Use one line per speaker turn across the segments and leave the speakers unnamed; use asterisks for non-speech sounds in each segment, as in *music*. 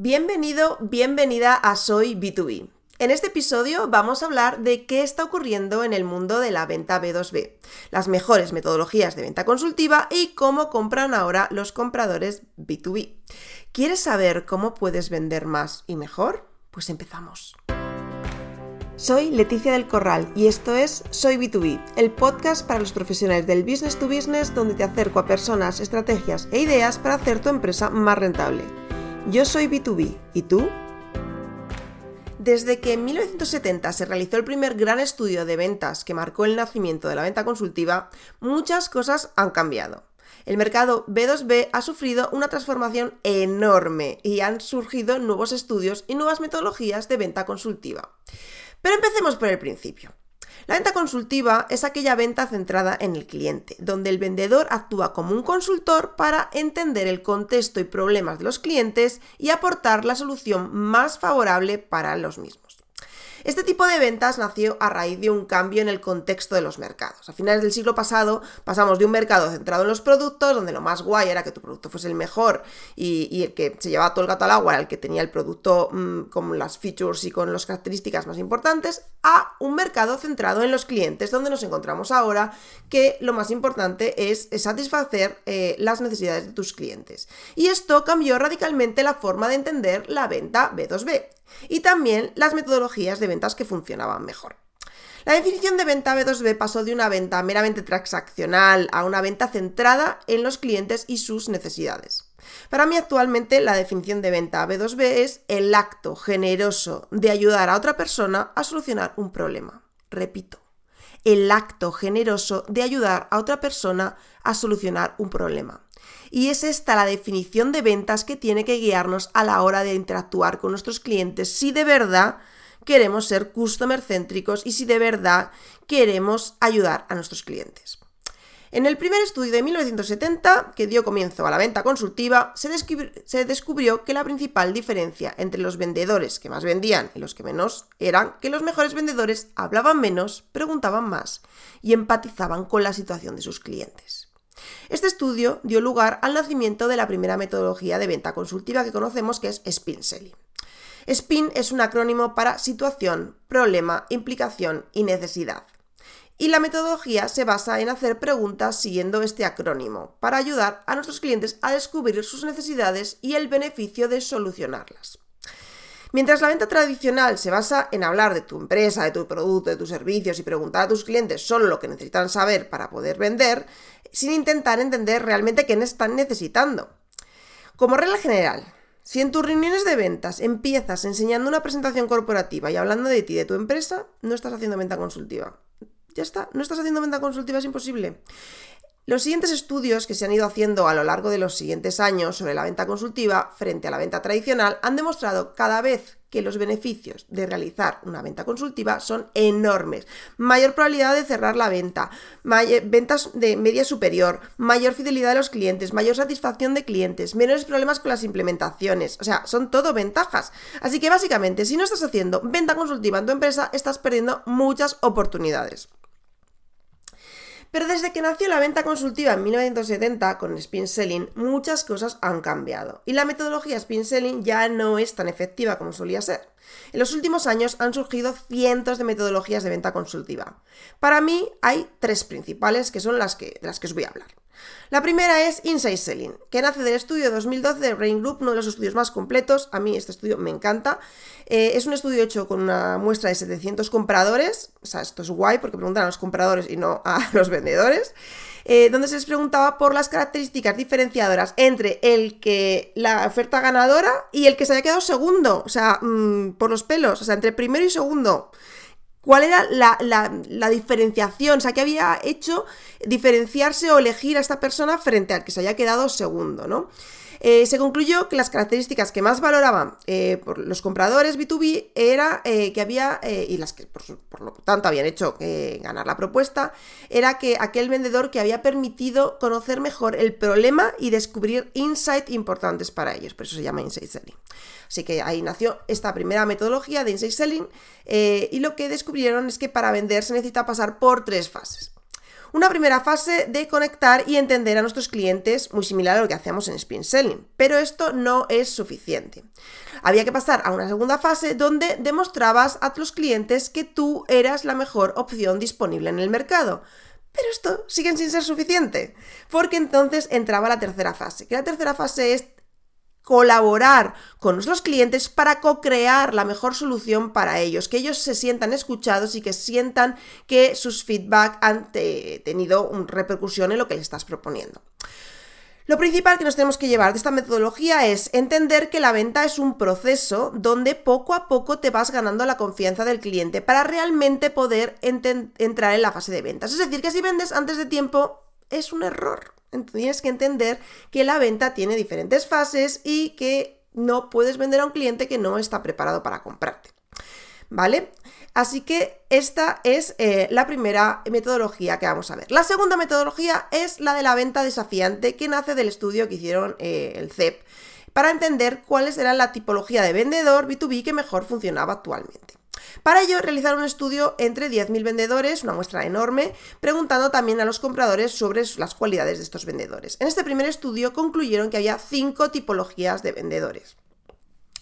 Bienvenido, bienvenida a Soy B2B. En este episodio vamos a hablar de qué está ocurriendo en el mundo de la venta B2B, las mejores metodologías de venta consultiva y cómo compran ahora los compradores B2B. ¿Quieres saber cómo puedes vender más y mejor? Pues empezamos. Soy Leticia del Corral y esto es Soy B2B, el podcast para los profesionales del business to business donde te acerco a personas, estrategias e ideas para hacer tu empresa más rentable. Yo soy B2B. ¿Y tú? Desde que en 1970 se realizó el primer gran estudio de ventas que marcó el nacimiento de la venta consultiva, muchas cosas han cambiado. El mercado B2B ha sufrido una transformación enorme y han surgido nuevos estudios y nuevas metodologías de venta consultiva. Pero empecemos por el principio. La venta consultiva es aquella venta centrada en el cliente, donde el vendedor actúa como un consultor para entender el contexto y problemas de los clientes y aportar la solución más favorable para los mismos. Este tipo de ventas nació a raíz de un cambio en el contexto de los mercados. A finales del siglo pasado pasamos de un mercado centrado en los productos, donde lo más guay era que tu producto fuese el mejor y, el que se llevaba todo el gato al agua el que tenía el producto mm, con las features y con las características más importantes, a un mercado centrado en los clientes, donde nos encontramos ahora que lo más importante es, satisfacer eh, las necesidades de tus clientes. Y esto cambió radicalmente la forma de entender la venta B2B y también las metodologías de que funcionaban mejor. La definición de venta B2B pasó de una venta meramente transaccional a una venta centrada en los clientes y sus necesidades. Para mí actualmente la definición de venta B2B es el acto generoso de ayudar a otra persona a solucionar un problema. Repito, el acto generoso de ayudar a otra persona a solucionar un problema. Y es esta la definición de ventas que tiene que guiarnos a la hora de interactuar con nuestros clientes si de verdad queremos ser customer céntricos y si de verdad queremos ayudar a nuestros clientes. En el primer estudio de 1970, que dio comienzo a la venta consultiva, se, se, descubrió que la principal diferencia entre los vendedores que más vendían y los que menos eran que los mejores vendedores hablaban menos, preguntaban más y empatizaban con la situación de sus clientes. Este estudio dio lugar al nacimiento de la primera metodología de venta consultiva que conocemos que es Spin Selling. SPIN es un acrónimo para situación, problema, implicación y necesidad. Y la metodología se basa en hacer preguntas siguiendo este acrónimo, para ayudar a nuestros clientes a descubrir sus necesidades y el beneficio de solucionarlas. Mientras la venta tradicional se basa en hablar de tu empresa, de tu producto, de tus servicios y preguntar a tus clientes solo lo que necesitan saber para poder vender, sin intentar entender realmente qué están necesitando. Como regla general, si en tus reuniones de ventas empiezas enseñando una presentación corporativa y hablando de ti, de tu empresa, no estás haciendo venta consultiva. Ya está, no estás haciendo venta consultiva, es imposible. Los siguientes estudios que se han ido haciendo a lo largo de los siguientes años sobre la venta consultiva frente a la venta tradicional han demostrado cada vez que los beneficios de realizar una venta consultiva son enormes. Mayor probabilidad de cerrar la venta, ventas de media superior, mayor fidelidad de los clientes, mayor satisfacción de clientes, menores problemas con las implementaciones. O sea, son todo ventajas. Así que básicamente, si no estás haciendo venta consultiva en tu empresa, estás perdiendo muchas oportunidades. Desde que nació la venta consultiva en 1970 con Spin Selling, muchas cosas han cambiado y la metodología Spin Selling ya no es tan efectiva como solía ser. En los últimos años han surgido cientos de metodologías de venta consultiva. Para mí hay tres principales que son las que, de las que os voy a hablar. La primera es Inside Selling, que nace del estudio 2012 de Brain Group, uno de los estudios más completos. A mí este estudio me encanta. Eh, es un estudio hecho con una muestra de 700 compradores. O sea, esto es guay porque preguntan a los compradores y no a *laughs* los vendedores. Eh, donde se les preguntaba por las características diferenciadoras entre el que la oferta ganadora y el que se haya quedado segundo. O sea, mm, por los pelos. O sea, entre primero y segundo cuál era la, diferenciación, o sea, qué había hecho diferenciarse o elegir a esta persona frente al que se haya quedado segundo, ¿no? Eh, se concluyó que las características que más valoraban eh, por los compradores B2B era eh, que había, y las que por, lo tanto habían hecho ganar la propuesta, era que aquel vendedor que había permitido conocer mejor el problema y descubrir insights importantes para ellos, por eso se llama Insight Selling. Así que ahí nació esta primera metodología de Insight Selling y lo que descubrieron es que para vender se necesita pasar por tres fases. Una primera fase de conectar y entender a nuestros clientes, muy similar a lo que hacemos en Spin Selling, pero esto no es suficiente. Había que pasar a una segunda fase donde demostrabas a tus clientes que tú eras la mejor opción disponible en el mercado. Pero esto sigue sin ser suficiente, porque entonces entraba la tercera fase, que la tercera fase es colaborar con nuestros clientes para co-crear la mejor solución para ellos, que ellos se sientan escuchados y que sientan que sus feedback han tenido una repercusión en lo que le estás proponiendo. Lo principal que nos tenemos que llevar de esta metodología es entender que la venta es un proceso donde poco a poco te vas ganando la confianza del cliente para realmente poder entrar en la fase de ventas. Es decir, que si vendes antes de tiempo es un error. Entonces tienes que entender que la venta tiene diferentes fases y que no puedes vender a un cliente que no está preparado para comprarte. ¿Vale? Así que esta es eh, la primera metodología que vamos a ver. La segunda metodología es la de la venta desafiante que nace del estudio que hicieron eh, el CEP para entender cuáles eran la tipología de vendedor B2B que mejor funcionaba actualmente. Para ello, realizaron un estudio entre 10.000 vendedores, una muestra enorme, preguntando también a los compradores sobre las cualidades de estos vendedores. En este primer estudio concluyeron que había cinco tipologías de vendedores.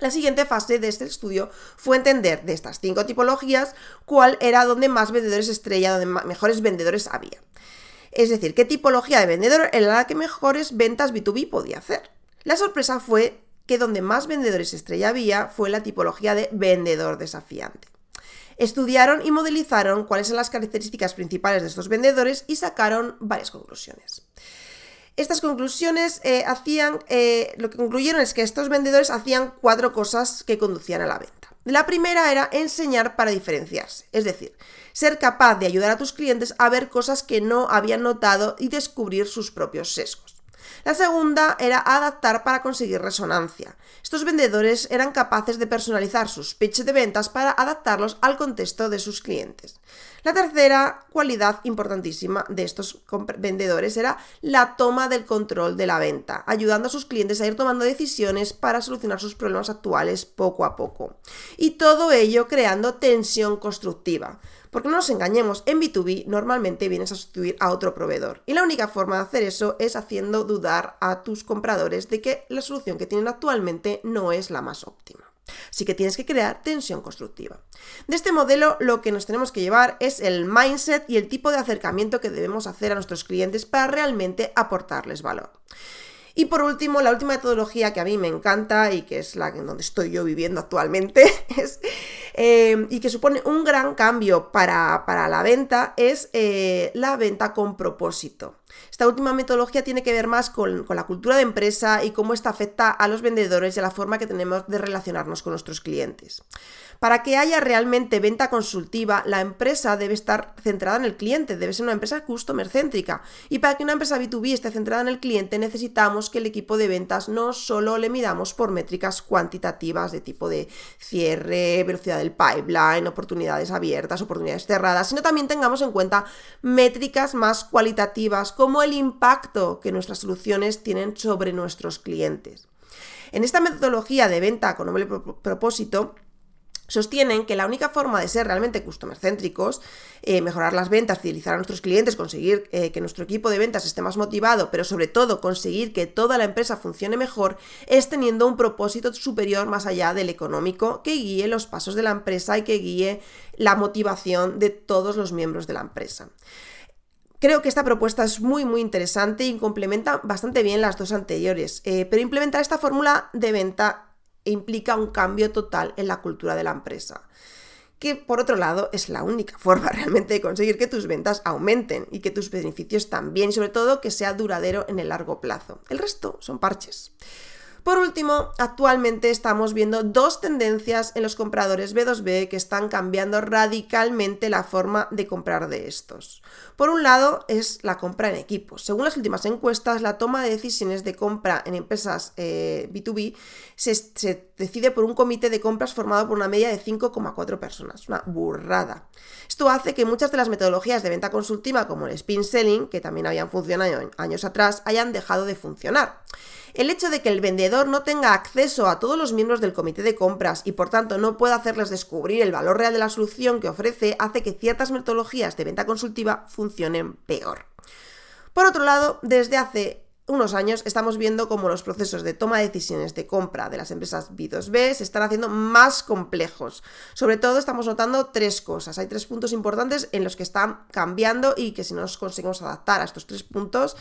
La siguiente fase de este estudio fue entender de estas cinco tipologías cuál era donde más vendedores estrella, donde mejores vendedores había. Es decir, qué tipología de vendedor era la que mejores ventas B2B podía hacer. La sorpresa fue que donde más vendedores estrella había fue la tipología de vendedor desafiante. Estudiaron y modelizaron cuáles son las características principales de estos vendedores y sacaron varias conclusiones. Estas conclusiones eh, hacían, eh, lo que concluyeron es que estos vendedores hacían cuatro cosas que conducían a la venta. La primera era enseñar para diferenciarse, es decir, ser capaz de ayudar a tus clientes a ver cosas que no habían notado y descubrir sus propios sesgos. La segunda era adaptar para conseguir resonancia. Estos vendedores eran capaces de personalizar sus pitches de ventas para adaptarlos al contexto de sus clientes. La tercera cualidad importantísima de estos vendedores era la toma del control de la venta, ayudando a sus clientes a ir tomando decisiones para solucionar sus problemas actuales poco a poco. Y todo ello creando tensión constructiva. Porque no nos engañemos, en B2B normalmente vienes a sustituir a otro proveedor. Y la única forma de hacer eso es haciendo dudar a tus compradores de que la solución que tienen actualmente no es la más óptima. Así que tienes que crear tensión constructiva. De este modelo lo que nos tenemos que llevar es el mindset y el tipo de acercamiento que debemos hacer a nuestros clientes para realmente aportarles valor. Y por último, la última metodología que a mí me encanta y que es la en donde estoy yo viviendo actualmente *laughs* eh, y que supone un gran cambio para, la venta es eh, la venta con propósito. Esta última metodología tiene que ver más con, con, la cultura de empresa y cómo esta afecta a los vendedores y a la forma que tenemos de relacionarnos con nuestros clientes. Para que haya realmente venta consultiva, la empresa debe estar centrada en el cliente, debe ser una empresa customer céntrica. Y para que una empresa B2B esté centrada en el cliente, necesitamos que el equipo de ventas no solo le midamos por métricas cuantitativas de tipo de cierre, velocidad del pipeline, oportunidades abiertas, oportunidades cerradas, sino también tengamos en cuenta métricas más cualitativas el impacto que nuestras soluciones tienen sobre nuestros clientes. En esta metodología de venta con noble propósito, sostienen que la única forma de ser realmente customer céntricos, eh, mejorar las ventas, fidelizar a nuestros clientes, conseguir eh, que nuestro equipo de ventas esté más motivado, pero sobre todo conseguir que toda la empresa funcione mejor, es teniendo un propósito superior más allá del económico que guíe los pasos de la empresa y que guíe la motivación de todos los miembros de la empresa. Creo que esta propuesta es muy muy interesante y complementa bastante bien las dos anteriores, eh, pero implementar esta fórmula de venta implica un cambio total en la cultura de la empresa. Que por otro lado es la única *laughs* forma realmente de conseguir que tus ventas aumenten y que tus beneficios también, y sobre todo que sea duradero en el largo plazo. El resto son parches. Por último, actualmente estamos viendo dos tendencias en los compradores B2B que están cambiando radicalmente la forma de comprar de estos. Por un lado es la compra en equipos. Según las últimas encuestas, la toma de decisiones de compra en empresas B2B eh, se, se decide por un comité de compras formado por una media de 5,4 personas. Una burrada. Esto hace que muchas de las metodologías de venta consultiva, como el spin selling, que también habían funcionado años atrás, hayan dejado de funcionar. El hecho de que el vendedor no tenga acceso a todos los miembros del comité de compras y por tanto no pueda hacerles descubrir el valor real de la solución que ofrece hace que ciertas metodologías de venta consultiva funcionen peor. Por otro lado, desde hace unos años estamos viendo cómo los procesos de toma de decisiones de compra de las empresas B2B se están haciendo más complejos. Sobre todo estamos notando tres cosas. Hay tres puntos importantes en los que están cambiando y que si no nos conseguimos adaptar a estos tres puntos,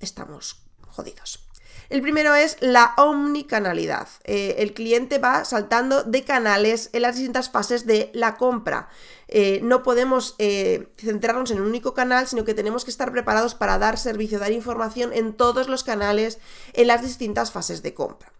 estamos jodidos. El primero es la omnicanalidad. Eh, el cliente va saltando de canales en las distintas fases de la compra. Eh, no podemos eh, centrarnos en un único canal, sino que tenemos que estar preparados para dar servicio, dar información en todos los canales en las distintas fases de compra.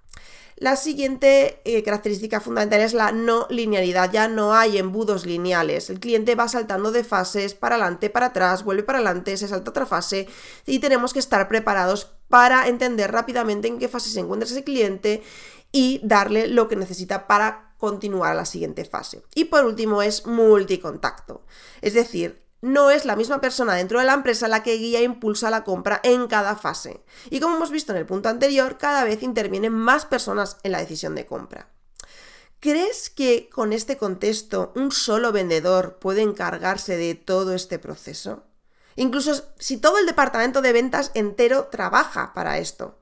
La siguiente eh, característica fundamental es la no linealidad. Ya no hay embudos lineales. El cliente va saltando de fases para adelante, para atrás, vuelve para adelante, se salta otra fase y tenemos que estar preparados para entender rápidamente en qué fase se encuentra ese cliente y darle lo que necesita para continuar a la siguiente fase. Y por último es multicontacto. Es decir, no es la misma persona dentro de la empresa la que guía e impulsa la compra en cada fase. Y como hemos visto en el punto anterior, cada vez intervienen más personas en la decisión de compra. ¿Crees que con este contexto un solo vendedor puede encargarse de todo este proceso? Incluso si todo el departamento de ventas entero trabaja para esto.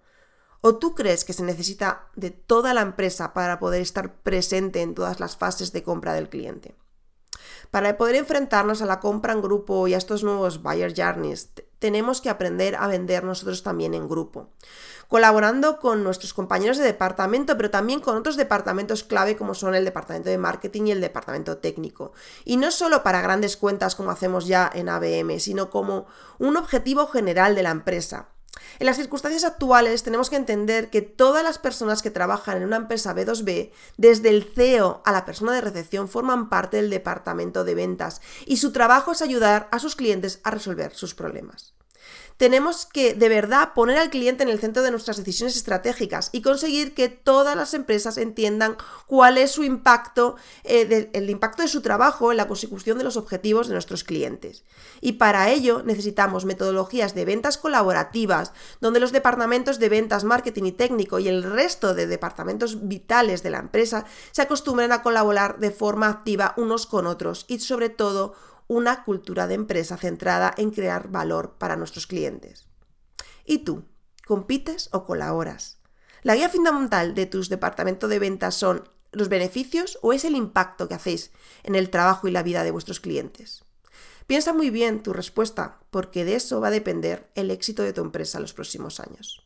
¿O tú crees que se necesita de toda la empresa para poder estar presente en todas las fases de compra del cliente? Para poder enfrentarnos a la compra en grupo y a estos nuevos buyer journeys, tenemos que aprender a vender nosotros también en grupo, colaborando con nuestros compañeros de departamento, pero también con otros departamentos clave como son el departamento de marketing y el departamento técnico. Y no solo para grandes cuentas como hacemos ya en ABM, sino como un objetivo general de la empresa. En las circunstancias actuales tenemos que entender que todas las personas que trabajan en una empresa B2B, desde el CEO a la persona de recepción, forman parte del departamento de ventas y su trabajo es ayudar a sus clientes a resolver sus problemas tenemos que de verdad poner al cliente en el centro de nuestras decisiones estratégicas y conseguir que todas las empresas entiendan cuál es su impacto, eh, el impacto de su trabajo en la consecución de los objetivos de nuestros clientes. Y para ello necesitamos metodologías de ventas colaborativas, donde los departamentos de ventas, marketing y técnico y el resto de departamentos vitales de la empresa se acostumbren a colaborar de forma activa unos con otros y sobre todo una cultura de empresa centrada en crear valor para nuestros clientes. ¿Y tú? ¿Compites o colaboras? ¿La guía fundamental de tus departamentos de ventas son los beneficios o es el impacto que hacéis en el trabajo y la vida de vuestros clientes? Piensa muy bien tu respuesta, porque de eso va a depender el éxito de tu empresa en los próximos años.